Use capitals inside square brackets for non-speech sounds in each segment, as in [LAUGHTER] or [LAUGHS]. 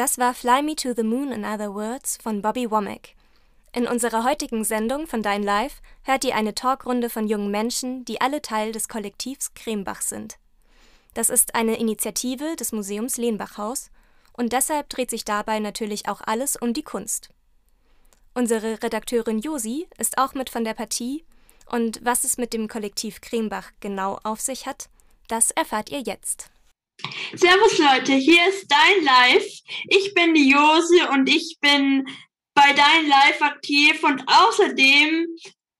Das war Fly Me to the Moon in Other Words von Bobby Womack. In unserer heutigen Sendung von Dein Live hört ihr eine Talkrunde von jungen Menschen, die alle Teil des Kollektivs Krembach sind. Das ist eine Initiative des Museums Lehnbachhaus und deshalb dreht sich dabei natürlich auch alles um die Kunst. Unsere Redakteurin Josi ist auch mit von der Partie und was es mit dem Kollektiv Krembach genau auf sich hat, das erfahrt ihr jetzt. Servus Leute, hier ist Dein Live. Ich bin die Josi und ich bin bei Dein Live aktiv und außerdem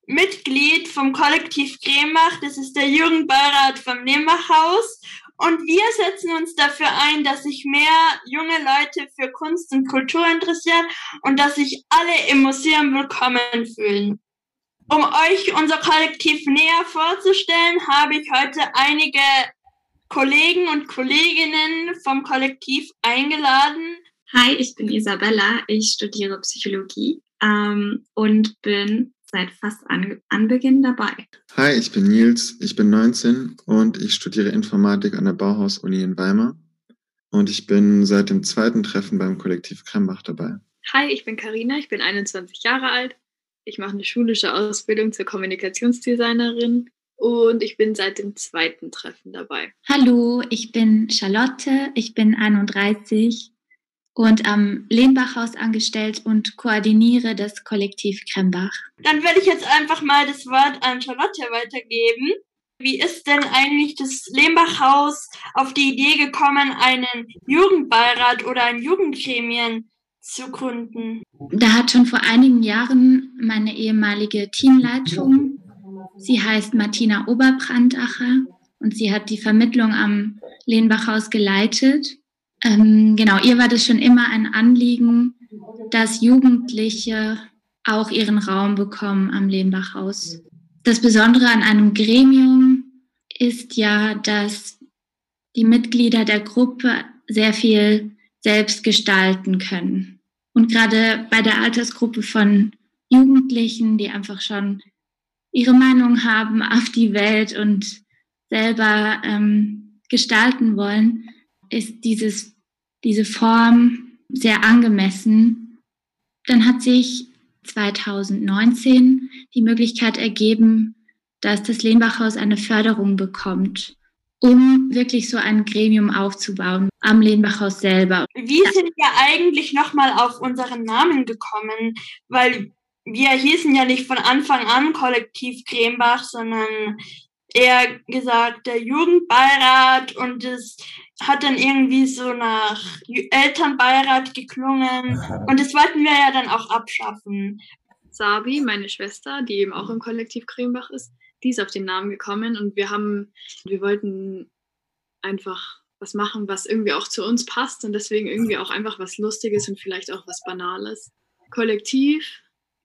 Mitglied vom Kollektiv Kremach. Das ist der Jugendbeirat vom Nehmachhaus. Und wir setzen uns dafür ein, dass sich mehr junge Leute für Kunst und Kultur interessieren und dass sich alle im Museum willkommen fühlen. Um euch unser Kollektiv näher vorzustellen, habe ich heute einige Kollegen und Kolleginnen vom Kollektiv eingeladen. Hi, ich bin Isabella. Ich studiere Psychologie ähm, und bin seit fast an, Anbeginn dabei. Hi, ich bin Nils. Ich bin 19 und ich studiere Informatik an der Bauhaus-Uni in Weimar. Und ich bin seit dem zweiten Treffen beim Kollektiv Krembach dabei. Hi, ich bin Karina. Ich bin 21 Jahre alt. Ich mache eine schulische Ausbildung zur Kommunikationsdesignerin und ich bin seit dem zweiten Treffen dabei. Hallo, ich bin Charlotte, ich bin 31 und am Lehnbachhaus angestellt und koordiniere das Kollektiv Krembach. Dann werde ich jetzt einfach mal das Wort an Charlotte weitergeben. Wie ist denn eigentlich das Lehmbachhaus auf die Idee gekommen, einen Jugendbeirat oder ein Jugendgremien zu gründen? Da hat schon vor einigen Jahren meine ehemalige Teamleitung Sie heißt Martina Oberbrandacher und sie hat die Vermittlung am Lehnbachhaus geleitet. Ähm, genau, ihr war das schon immer ein Anliegen, dass Jugendliche auch ihren Raum bekommen am Lehnbachhaus. Das Besondere an einem Gremium ist ja, dass die Mitglieder der Gruppe sehr viel selbst gestalten können. Und gerade bei der Altersgruppe von Jugendlichen, die einfach schon ihre Meinung haben auf die Welt und selber ähm, gestalten wollen, ist dieses, diese Form sehr angemessen. Dann hat sich 2019 die Möglichkeit ergeben, dass das Lehnbachhaus eine Förderung bekommt, um wirklich so ein Gremium aufzubauen am Lehnbachhaus selber. Wie sind wir eigentlich nochmal auf unseren Namen gekommen? Weil wir hießen ja nicht von Anfang an Kollektiv Krembach, sondern eher gesagt der Jugendbeirat. Und es hat dann irgendwie so nach Elternbeirat geklungen. Und das wollten wir ja dann auch abschaffen. Sabi, meine Schwester, die eben auch im Kollektiv Krembach ist, die ist auf den Namen gekommen. Und wir haben, wir wollten einfach was machen, was irgendwie auch zu uns passt. Und deswegen irgendwie auch einfach was Lustiges und vielleicht auch was Banales. Kollektiv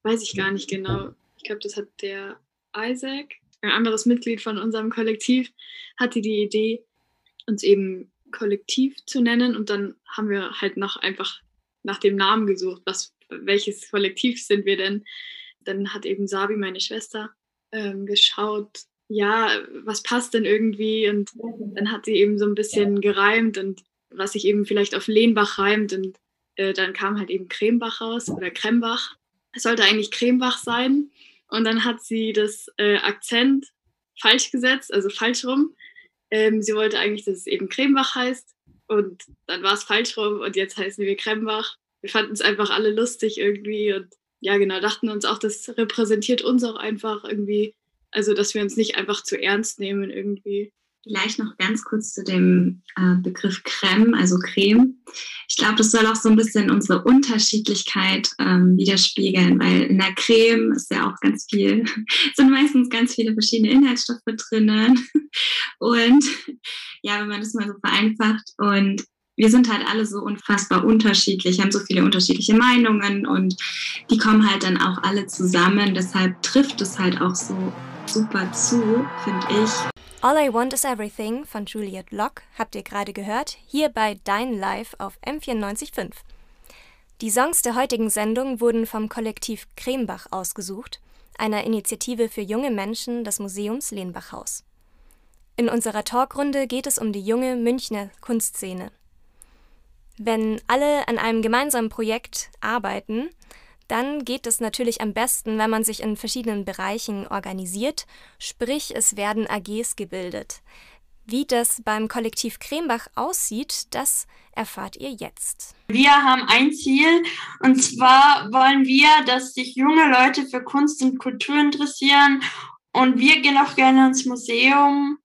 weiß ich gar nicht genau. Ich glaube, das hat der Isaac, ein anderes Mitglied von unserem Kollektiv, hatte die Idee, uns eben Kollektiv zu nennen und dann haben wir halt noch einfach nach dem Namen gesucht, was, welches Kollektiv sind wir denn? Dann hat eben Sabi, meine Schwester, ähm, geschaut, ja, was passt denn irgendwie? Und dann hat sie eben so ein bisschen gereimt und was sich eben vielleicht auf Lehnbach reimt und äh, dann kam halt eben Cremebach raus oder Krembach es sollte eigentlich Cremebach sein. Und dann hat sie das äh, Akzent falsch gesetzt, also falsch rum. Ähm, sie wollte eigentlich, dass es eben Cremebach heißt. Und dann war es falsch rum und jetzt heißen wir Krembach. Wir fanden es einfach alle lustig irgendwie und ja, genau, dachten uns auch, das repräsentiert uns auch einfach irgendwie. Also, dass wir uns nicht einfach zu ernst nehmen irgendwie. Vielleicht noch ganz kurz zu dem äh, Begriff Creme, also Creme. Ich glaube, das soll auch so ein bisschen unsere Unterschiedlichkeit ähm, widerspiegeln, weil in der Creme ist ja auch ganz viel, [LAUGHS] sind meistens ganz viele verschiedene Inhaltsstoffe drinnen. [LAUGHS] Und ja, wenn man das mal so vereinfacht und wir sind halt alle so unfassbar unterschiedlich, haben so viele unterschiedliche Meinungen und die kommen halt dann auch alle zusammen. Deshalb trifft es halt auch so super zu, finde ich. All I Want Is Everything von Juliet Locke habt ihr gerade gehört, hier bei Dein Live auf M94.5. Die Songs der heutigen Sendung wurden vom Kollektiv Krembach ausgesucht, einer Initiative für junge Menschen des Museums Lehnbachhaus. In unserer Talkrunde geht es um die junge Münchner Kunstszene. Wenn alle an einem gemeinsamen Projekt arbeiten, dann geht es natürlich am besten, wenn man sich in verschiedenen Bereichen organisiert, sprich es werden AGs gebildet. Wie das beim Kollektiv Krembach aussieht, das erfahrt ihr jetzt. Wir haben ein Ziel und zwar wollen wir, dass sich junge Leute für Kunst und Kultur interessieren und wir gehen auch gerne ins Museum,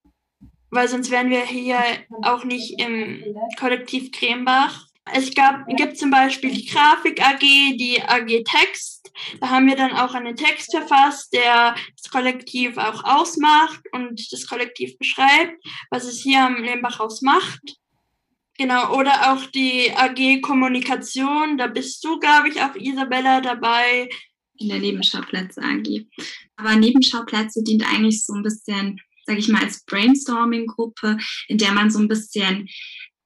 weil sonst wären wir hier auch nicht im Kollektiv Krembach. Es gab, gibt zum Beispiel die Grafik AG, die AG Text. Da haben wir dann auch einen Text verfasst, der das Kollektiv auch ausmacht und das Kollektiv beschreibt, was es hier am Lehmbachhaus macht. Genau, oder auch die AG Kommunikation, da bist du, glaube ich, auch Isabella dabei. In der Nebenschauplätze AG. Aber Nebenschauplätze dient eigentlich so ein bisschen, sage ich mal, als Brainstorming-Gruppe, in der man so ein bisschen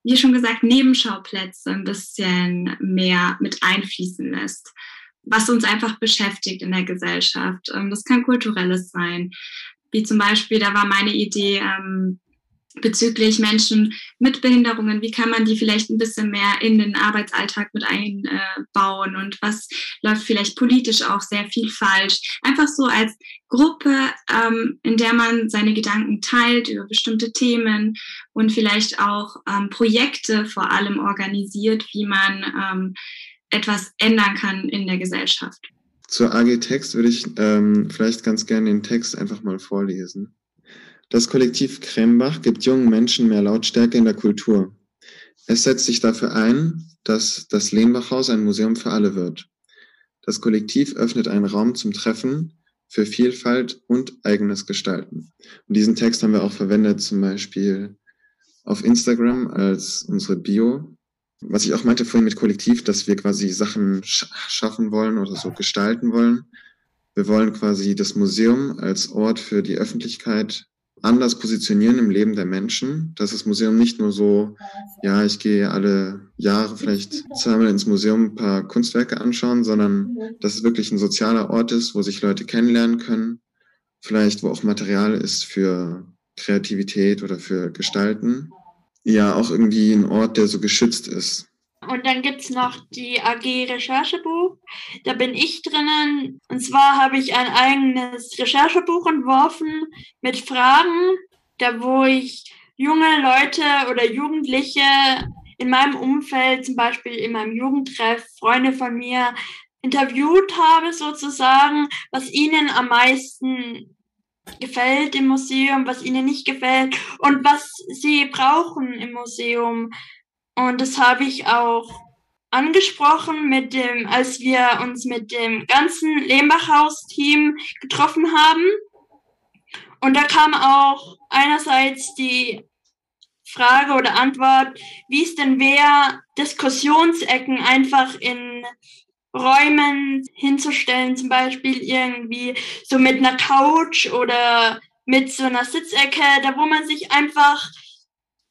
wie schon gesagt, Nebenschauplätze ein bisschen mehr mit einfließen lässt, was uns einfach beschäftigt in der Gesellschaft. Ähm, das kann kulturelles sein, wie zum Beispiel, da war meine Idee, ähm, bezüglich Menschen mit Behinderungen, wie kann man die vielleicht ein bisschen mehr in den Arbeitsalltag mit einbauen und was läuft vielleicht politisch auch sehr viel falsch. Einfach so als Gruppe, ähm, in der man seine Gedanken teilt über bestimmte Themen und vielleicht auch ähm, Projekte vor allem organisiert, wie man ähm, etwas ändern kann in der Gesellschaft. Zur AG Text würde ich ähm, vielleicht ganz gerne den Text einfach mal vorlesen. Das Kollektiv Krembach gibt jungen Menschen mehr Lautstärke in der Kultur. Es setzt sich dafür ein, dass das Lehnbachhaus ein Museum für alle wird. Das Kollektiv öffnet einen Raum zum Treffen für Vielfalt und eigenes Gestalten. Und diesen Text haben wir auch verwendet, zum Beispiel auf Instagram als unsere Bio. Was ich auch meinte vorhin mit Kollektiv, dass wir quasi Sachen schaffen wollen oder so gestalten wollen. Wir wollen quasi das Museum als Ort für die Öffentlichkeit anders positionieren im Leben der Menschen, dass das Museum nicht nur so, ja, ich gehe alle Jahre vielleicht zweimal ins Museum ein paar Kunstwerke anschauen, sondern dass es wirklich ein sozialer Ort ist, wo sich Leute kennenlernen können, vielleicht wo auch Material ist für Kreativität oder für Gestalten. Ja, auch irgendwie ein Ort, der so geschützt ist. Und dann gibt's noch die AG Recherchebuch. Da bin ich drinnen. Und zwar habe ich ein eigenes Recherchebuch entworfen mit Fragen, da wo ich junge Leute oder Jugendliche in meinem Umfeld, zum Beispiel in meinem Jugendtreff, Freunde von mir, interviewt habe sozusagen, was ihnen am meisten gefällt im Museum, was ihnen nicht gefällt und was sie brauchen im Museum. Und das habe ich auch angesprochen mit dem, als wir uns mit dem ganzen Lehmbachhaus-Team getroffen haben. Und da kam auch einerseits die Frage oder Antwort, wie es denn wäre, Diskussionsecken einfach in Räumen hinzustellen, zum Beispiel irgendwie so mit einer Couch oder mit so einer Sitzecke, da wo man sich einfach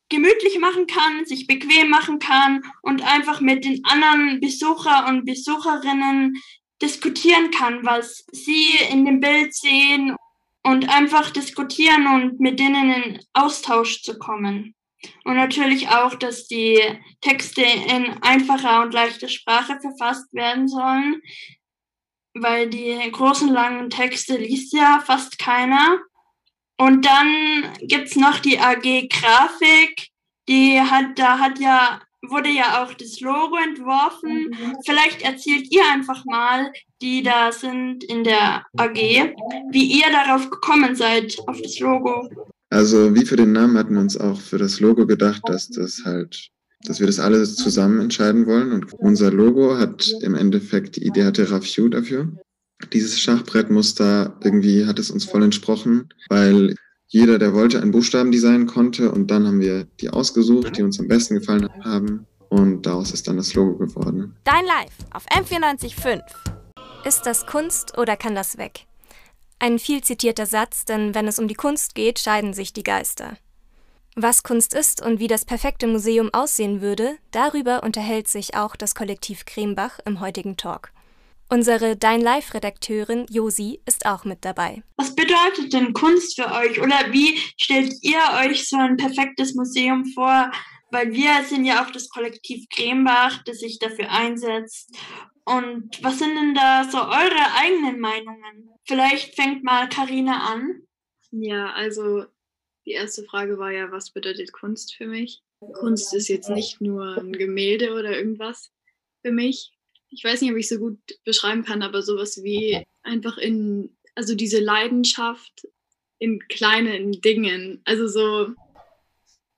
gemütlich machen kann, sich bequem machen kann und einfach mit den anderen Besucher und Besucherinnen diskutieren kann, was sie in dem Bild sehen und einfach diskutieren und mit denen in Austausch zu kommen. Und natürlich auch, dass die Texte in einfacher und leichter Sprache verfasst werden sollen, weil die großen langen Texte liest ja fast keiner. Und dann gibt's noch die AG Grafik. Die hat, da hat ja, wurde ja auch das Logo entworfen. Vielleicht erzählt ihr einfach mal, die da sind in der AG, wie ihr darauf gekommen seid, auf das Logo. Also wie für den Namen hatten wir uns auch für das Logo gedacht, dass das halt, dass wir das alles zusammen entscheiden wollen. Und unser Logo hat im Endeffekt die Idee hatte Rafiu dafür dieses Schachbrettmuster irgendwie hat es uns voll entsprochen, weil jeder, der wollte, ein Buchstabendesign konnte und dann haben wir die ausgesucht, die uns am besten gefallen haben und daraus ist dann das Logo geworden. Dein Live auf M945. Ist das Kunst oder kann das weg? Ein viel zitierter Satz, denn wenn es um die Kunst geht, scheiden sich die Geister. Was Kunst ist und wie das perfekte Museum aussehen würde, darüber unterhält sich auch das Kollektiv Krembach im heutigen Talk. Unsere Dein Live-Redakteurin Josi ist auch mit dabei. Was bedeutet denn Kunst für euch oder wie stellt ihr euch so ein perfektes Museum vor, weil wir sind ja auch das Kollektiv Krembach, das sich dafür einsetzt. Und was sind denn da so eure eigenen Meinungen? Vielleicht fängt mal Karina an. Ja, also die erste Frage war ja, was bedeutet Kunst für mich? Kunst ist jetzt nicht nur ein Gemälde oder irgendwas für mich. Ich weiß nicht, ob ich so gut beschreiben kann, aber sowas wie einfach in, also diese Leidenschaft in kleinen Dingen. Also so,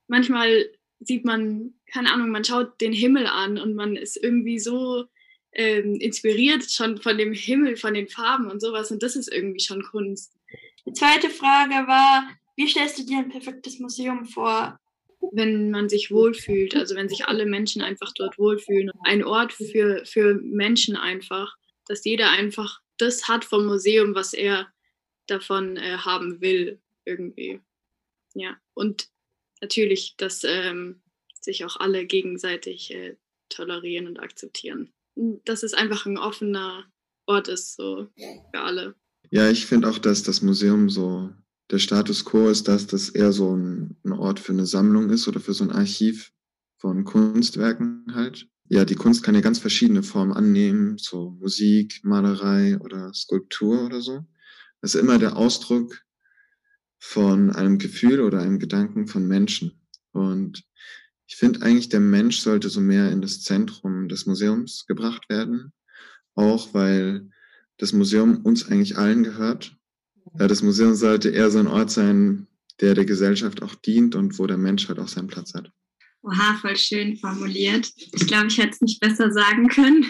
manchmal sieht man, keine Ahnung, man schaut den Himmel an und man ist irgendwie so ähm, inspiriert schon von dem Himmel, von den Farben und sowas. Und das ist irgendwie schon Kunst. Die zweite Frage war, wie stellst du dir ein perfektes Museum vor? Wenn man sich wohlfühlt, also wenn sich alle Menschen einfach dort wohlfühlen. Ein Ort für, für Menschen einfach, dass jeder einfach das hat vom Museum, was er davon äh, haben will, irgendwie. Ja, und natürlich, dass ähm, sich auch alle gegenseitig äh, tolerieren und akzeptieren. Dass es einfach ein offener Ort ist, so für alle. Ja, ich finde auch, dass das Museum so der Status quo ist, dass das eher so ein, ein Ort für eine Sammlung ist oder für so ein Archiv von Kunstwerken halt. Ja, die Kunst kann ja ganz verschiedene Formen annehmen, so Musik, Malerei oder Skulptur oder so. Das ist immer der Ausdruck von einem Gefühl oder einem Gedanken von Menschen. Und ich finde eigentlich, der Mensch sollte so mehr in das Zentrum des Museums gebracht werden, auch weil das Museum uns eigentlich allen gehört. Ja, das Museum sollte eher so ein Ort sein, der der Gesellschaft auch dient und wo der Mensch halt auch seinen Platz hat. Oha, voll schön formuliert. Ich glaube, ich hätte es nicht besser sagen können,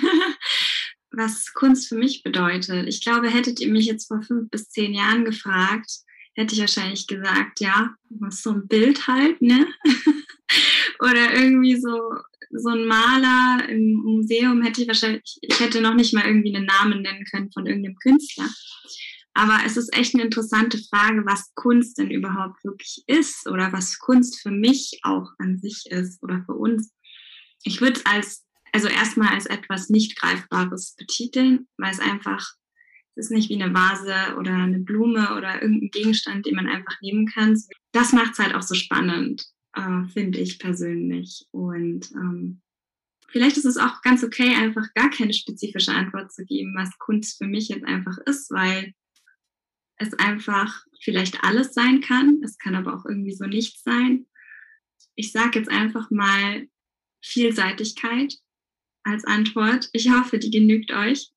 [LAUGHS] was Kunst für mich bedeutet. Ich glaube, hättet ihr mich jetzt vor fünf bis zehn Jahren gefragt, hätte ich wahrscheinlich gesagt, ja, so ein Bild halt, ne? [LAUGHS] Oder irgendwie so, so ein Maler im Museum hätte ich wahrscheinlich, ich hätte noch nicht mal irgendwie einen Namen nennen können von irgendeinem Künstler. Aber es ist echt eine interessante Frage, was Kunst denn überhaupt wirklich ist oder was Kunst für mich auch an sich ist oder für uns. Ich würde es als, also erstmal als etwas nicht Greifbares betiteln, weil es einfach es ist nicht wie eine Vase oder eine Blume oder irgendein Gegenstand, den man einfach nehmen kann. Das macht es halt auch so spannend, äh, finde ich persönlich. Und ähm, vielleicht ist es auch ganz okay, einfach gar keine spezifische Antwort zu geben, was Kunst für mich jetzt einfach ist, weil es einfach vielleicht alles sein kann. Es kann aber auch irgendwie so nichts sein. Ich sage jetzt einfach mal Vielseitigkeit als Antwort. Ich hoffe, die genügt euch.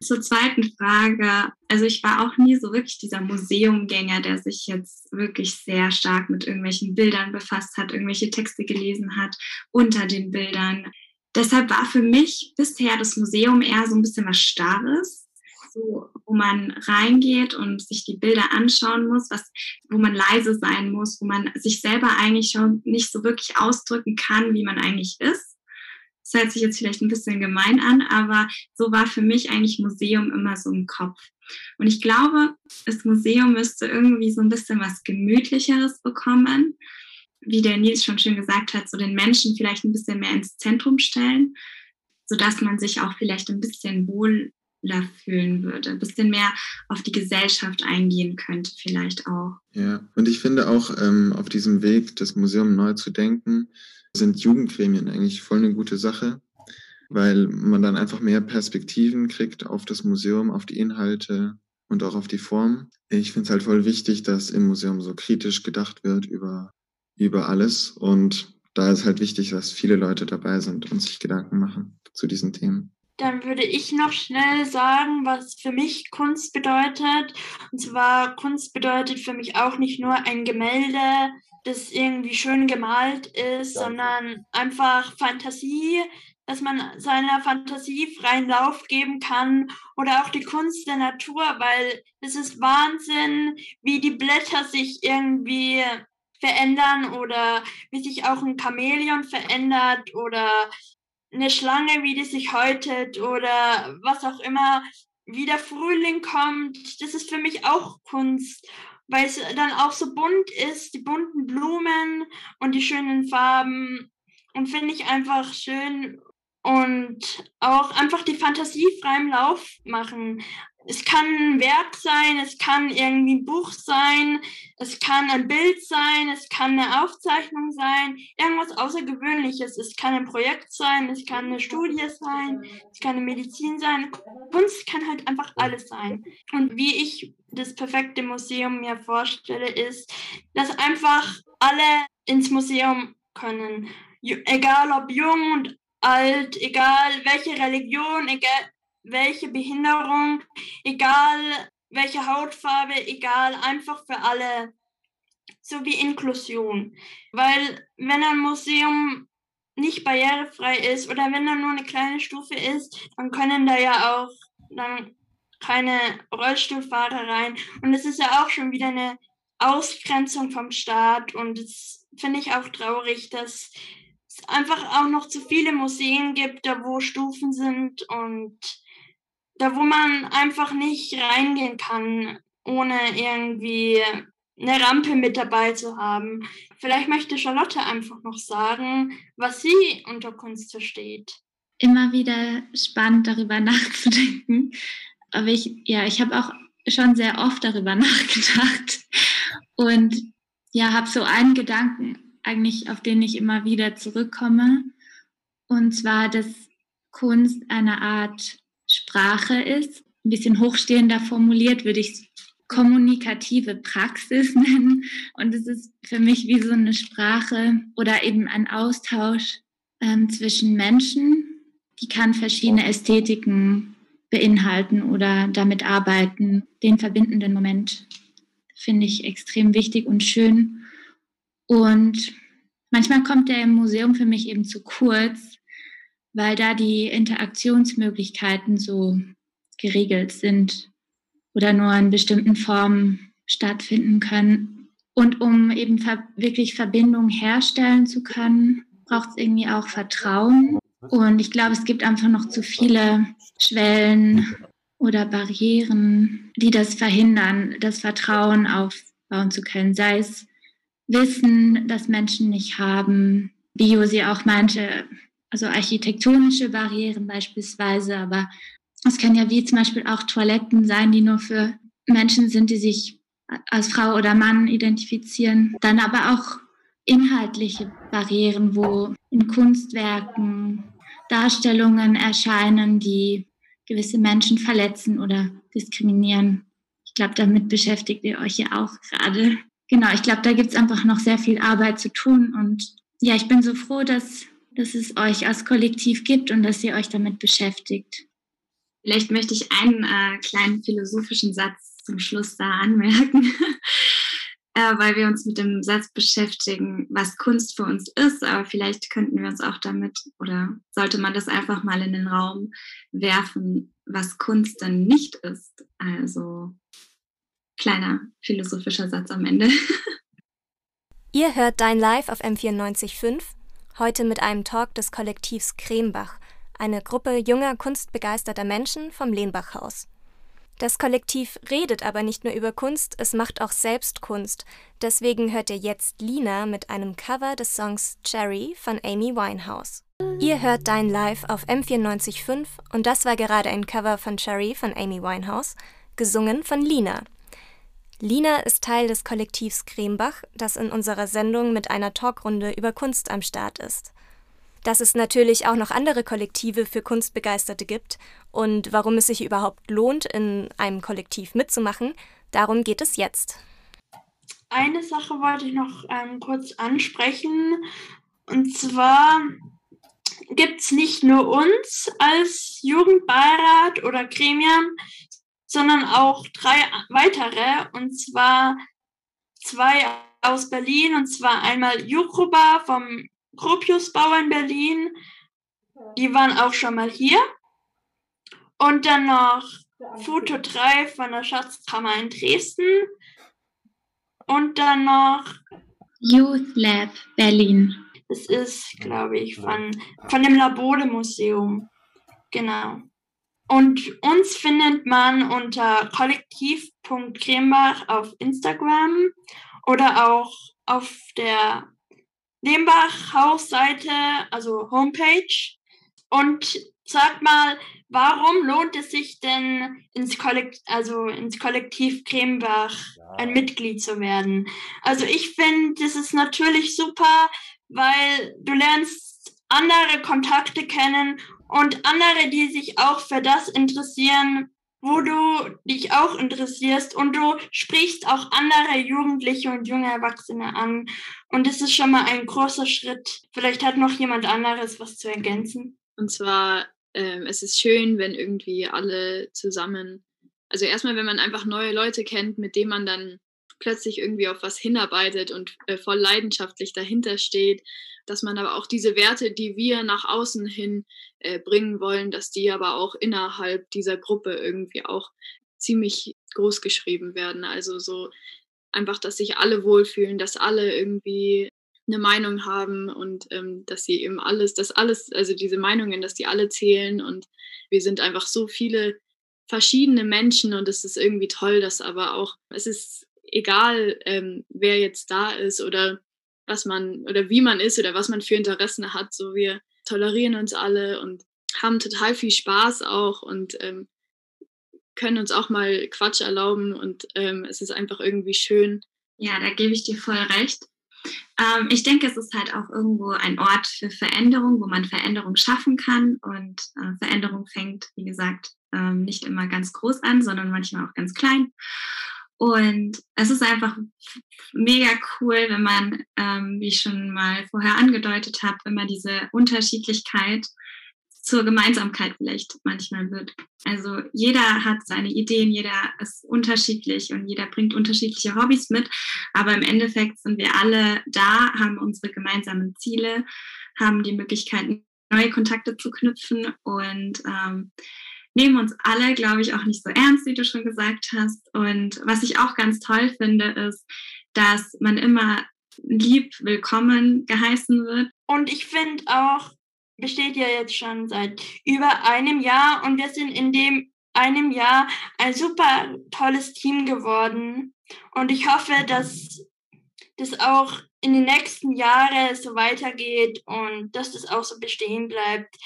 Zur zweiten Frage. Also ich war auch nie so wirklich dieser Museumgänger, der sich jetzt wirklich sehr stark mit irgendwelchen Bildern befasst hat, irgendwelche Texte gelesen hat unter den Bildern. Deshalb war für mich bisher das Museum eher so ein bisschen was Starres, so, wo man reingeht und sich die Bilder anschauen muss, was, wo man leise sein muss, wo man sich selber eigentlich schon nicht so wirklich ausdrücken kann, wie man eigentlich ist. Das hört sich jetzt vielleicht ein bisschen gemein an, aber so war für mich eigentlich Museum immer so im Kopf. Und ich glaube, das Museum müsste irgendwie so ein bisschen was Gemütlicheres bekommen, wie der Nils schon schön gesagt hat, so den Menschen vielleicht ein bisschen mehr ins Zentrum stellen, sodass man sich auch vielleicht ein bisschen wohler fühlen würde, ein bisschen mehr auf die Gesellschaft eingehen könnte, vielleicht auch. Ja, und ich finde auch ähm, auf diesem Weg, das Museum neu zu denken, sind Jugendgremien eigentlich voll eine gute Sache, weil man dann einfach mehr Perspektiven kriegt auf das Museum, auf die Inhalte und auch auf die Form. Ich finde es halt voll wichtig, dass im Museum so kritisch gedacht wird über, über alles. Und da ist halt wichtig, dass viele Leute dabei sind und sich Gedanken machen zu diesen Themen. Dann würde ich noch schnell sagen, was für mich Kunst bedeutet. Und zwar, Kunst bedeutet für mich auch nicht nur ein Gemälde, das irgendwie schön gemalt ist, sondern einfach Fantasie, dass man seiner Fantasie freien Lauf geben kann oder auch die Kunst der Natur, weil es ist Wahnsinn, wie die Blätter sich irgendwie verändern oder wie sich auch ein Chamäleon verändert oder eine Schlange, wie die sich häutet oder was auch immer, wie der Frühling kommt. Das ist für mich auch Kunst weil es dann auch so bunt ist, die bunten Blumen und die schönen Farben. Und finde ich einfach schön und auch einfach die Fantasie frei im Lauf machen. Es kann ein Werk sein, es kann irgendwie ein Buch sein, es kann ein Bild sein, es kann eine Aufzeichnung sein, irgendwas Außergewöhnliches. Es kann ein Projekt sein, es kann eine Studie sein, es kann eine Medizin sein. Kunst kann halt einfach alles sein. Und wie ich das perfekte Museum mir vorstelle, ist, dass einfach alle ins Museum können. Egal ob jung und alt, egal welche Religion, egal welche Behinderung, egal welche Hautfarbe, egal, einfach für alle, so wie Inklusion. Weil wenn ein Museum nicht barrierefrei ist oder wenn da nur eine kleine Stufe ist, dann können da ja auch dann keine Rollstuhlfahrer rein. Und es ist ja auch schon wieder eine Ausgrenzung vom Staat und das finde ich auch traurig, dass es einfach auch noch zu viele Museen gibt, da wo Stufen sind und da wo man einfach nicht reingehen kann, ohne irgendwie eine Rampe mit dabei zu haben. Vielleicht möchte Charlotte einfach noch sagen, was sie unter Kunst versteht. Immer wieder spannend darüber [LAUGHS] nachzudenken. Aber ich, ja, ich habe auch schon sehr oft darüber [LAUGHS] nachgedacht und ja, habe so einen Gedanken eigentlich, auf den ich immer wieder zurückkomme. Und zwar, dass Kunst eine Art Sprache ist. Ein bisschen hochstehender formuliert würde ich kommunikative Praxis [LAUGHS] nennen. Und es ist für mich wie so eine Sprache oder eben ein Austausch ähm, zwischen Menschen. Die kann verschiedene Ästhetiken beinhalten oder damit arbeiten. Den verbindenden Moment finde ich extrem wichtig und schön. Und manchmal kommt der im Museum für mich eben zu kurz, weil da die Interaktionsmöglichkeiten so geregelt sind oder nur in bestimmten Formen stattfinden können. Und um eben wirklich Verbindungen herstellen zu können, braucht es irgendwie auch Vertrauen. Und ich glaube, es gibt einfach noch zu viele Schwellen oder Barrieren, die das verhindern, das Vertrauen aufbauen zu können. Sei es Wissen, das Menschen nicht haben, wie Josi auch meinte, also architektonische Barrieren beispielsweise, aber es können ja wie zum Beispiel auch Toiletten sein, die nur für Menschen sind, die sich als Frau oder Mann identifizieren. Dann aber auch inhaltliche Barrieren, wo in Kunstwerken Darstellungen erscheinen, die gewisse Menschen verletzen oder diskriminieren. Ich glaube, damit beschäftigt ihr euch ja auch gerade. Genau, ich glaube, da gibt es einfach noch sehr viel Arbeit zu tun. Und ja, ich bin so froh, dass dass es euch als Kollektiv gibt und dass ihr euch damit beschäftigt. Vielleicht möchte ich einen äh, kleinen philosophischen Satz zum Schluss da anmerken, [LAUGHS] äh, weil wir uns mit dem Satz beschäftigen, was Kunst für uns ist, aber vielleicht könnten wir uns auch damit oder sollte man das einfach mal in den Raum werfen, was Kunst denn nicht ist. Also kleiner philosophischer Satz am Ende. [LAUGHS] Ihr hört Dein Live auf M94.5 Heute mit einem Talk des Kollektivs Krembach, eine Gruppe junger, kunstbegeisterter Menschen vom Lehnbachhaus. Das Kollektiv redet aber nicht nur über Kunst, es macht auch selbst Kunst. Deswegen hört ihr jetzt Lina mit einem Cover des Songs Cherry von Amy Winehouse. Ihr hört Dein Live auf M945 und das war gerade ein Cover von Cherry von Amy Winehouse, gesungen von Lina. Lina ist Teil des Kollektivs Krembach, das in unserer Sendung mit einer Talkrunde über Kunst am Start ist. Dass es natürlich auch noch andere Kollektive für Kunstbegeisterte gibt und warum es sich überhaupt lohnt, in einem Kollektiv mitzumachen, darum geht es jetzt. Eine Sache wollte ich noch ähm, kurz ansprechen. Und zwar gibt es nicht nur uns als Jugendbeirat oder Gremien, sondern auch drei weitere, und zwar zwei aus Berlin, und zwar einmal Jukuba vom Gropiusbau in Berlin, die waren auch schon mal hier, und dann noch Foto 3 von der Schatzkammer in Dresden, und dann noch Youth Lab Berlin. Das ist, glaube ich, von, von dem Labode Museum. Genau. Und uns findet man unter kollektiv.krembach auf Instagram oder auch auf der Lehmbach Hausseite, also Homepage. Und sag mal, warum lohnt es sich denn ins Kollektiv, also ins Kollektiv Cremebach ein Mitglied zu werden? Also ich finde, das ist natürlich super, weil du lernst andere Kontakte kennen und andere, die sich auch für das interessieren, wo du dich auch interessierst und du sprichst auch andere Jugendliche und junge Erwachsene an. Und das ist schon mal ein großer Schritt. Vielleicht hat noch jemand anderes was zu ergänzen. Und zwar, ähm, es ist schön, wenn irgendwie alle zusammen, also erstmal, wenn man einfach neue Leute kennt, mit denen man dann plötzlich irgendwie auf was hinarbeitet und äh, voll leidenschaftlich dahinter steht, dass man aber auch diese Werte, die wir nach außen hin äh, bringen wollen, dass die aber auch innerhalb dieser Gruppe irgendwie auch ziemlich groß geschrieben werden. Also so einfach, dass sich alle wohlfühlen, dass alle irgendwie eine Meinung haben und ähm, dass sie eben alles, dass alles, also diese Meinungen, dass die alle zählen und wir sind einfach so viele verschiedene Menschen und es ist irgendwie toll, dass aber auch, es ist egal, ähm, wer jetzt da ist oder was man oder wie man ist oder was man für Interessen hat. So wir tolerieren uns alle und haben total viel Spaß auch und ähm, können uns auch mal Quatsch erlauben und ähm, es ist einfach irgendwie schön. Ja, da gebe ich dir voll recht. Ähm, ich denke, es ist halt auch irgendwo ein Ort für Veränderung, wo man Veränderung schaffen kann und äh, Veränderung fängt, wie gesagt, ähm, nicht immer ganz groß an, sondern manchmal auch ganz klein. Und es ist einfach mega cool, wenn man, ähm, wie ich schon mal vorher angedeutet habe, wenn man diese Unterschiedlichkeit zur Gemeinsamkeit vielleicht manchmal wird. Also jeder hat seine Ideen, jeder ist unterschiedlich und jeder bringt unterschiedliche Hobbys mit. Aber im Endeffekt sind wir alle da, haben unsere gemeinsamen Ziele, haben die Möglichkeit, neue Kontakte zu knüpfen und ähm, nehmen uns alle, glaube ich, auch nicht so ernst, wie du schon gesagt hast. Und was ich auch ganz toll finde, ist, dass man immer lieb willkommen geheißen wird. Und ich finde auch, besteht ja jetzt schon seit über einem Jahr und wir sind in dem einem Jahr ein super tolles Team geworden. Und ich hoffe, dass das auch in den nächsten Jahren so weitergeht und dass das auch so bestehen bleibt.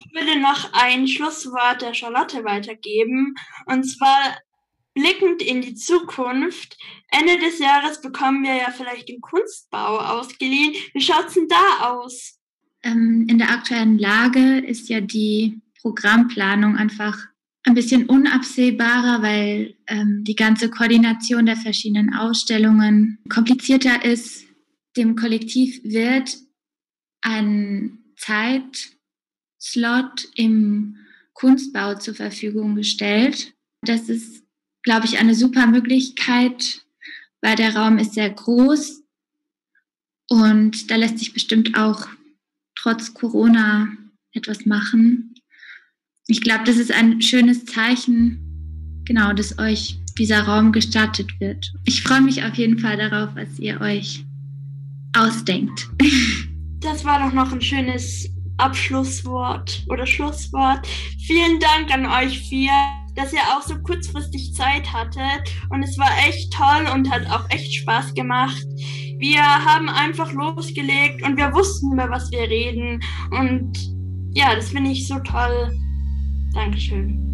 Ich würde noch ein Schlusswort der Charlotte weitergeben. Und zwar blickend in die Zukunft. Ende des Jahres bekommen wir ja vielleicht den Kunstbau ausgeliehen. Wie schaut es denn da aus? Ähm, in der aktuellen Lage ist ja die Programmplanung einfach ein bisschen unabsehbarer, weil ähm, die ganze Koordination der verschiedenen Ausstellungen komplizierter ist. Dem Kollektiv wird ein Zeit Slot im Kunstbau zur Verfügung gestellt. Das ist, glaube ich, eine super Möglichkeit, weil der Raum ist sehr groß und da lässt sich bestimmt auch trotz Corona etwas machen. Ich glaube, das ist ein schönes Zeichen, genau, dass euch dieser Raum gestattet wird. Ich freue mich auf jeden Fall darauf, was ihr euch ausdenkt. [LAUGHS] Das war doch noch ein schönes Abschlusswort oder Schlusswort. Vielen Dank an euch vier, dass ihr auch so kurzfristig Zeit hattet. Und es war echt toll und hat auch echt Spaß gemacht. Wir haben einfach losgelegt und wir wussten, über was wir reden. Und ja, das finde ich so toll. Dankeschön.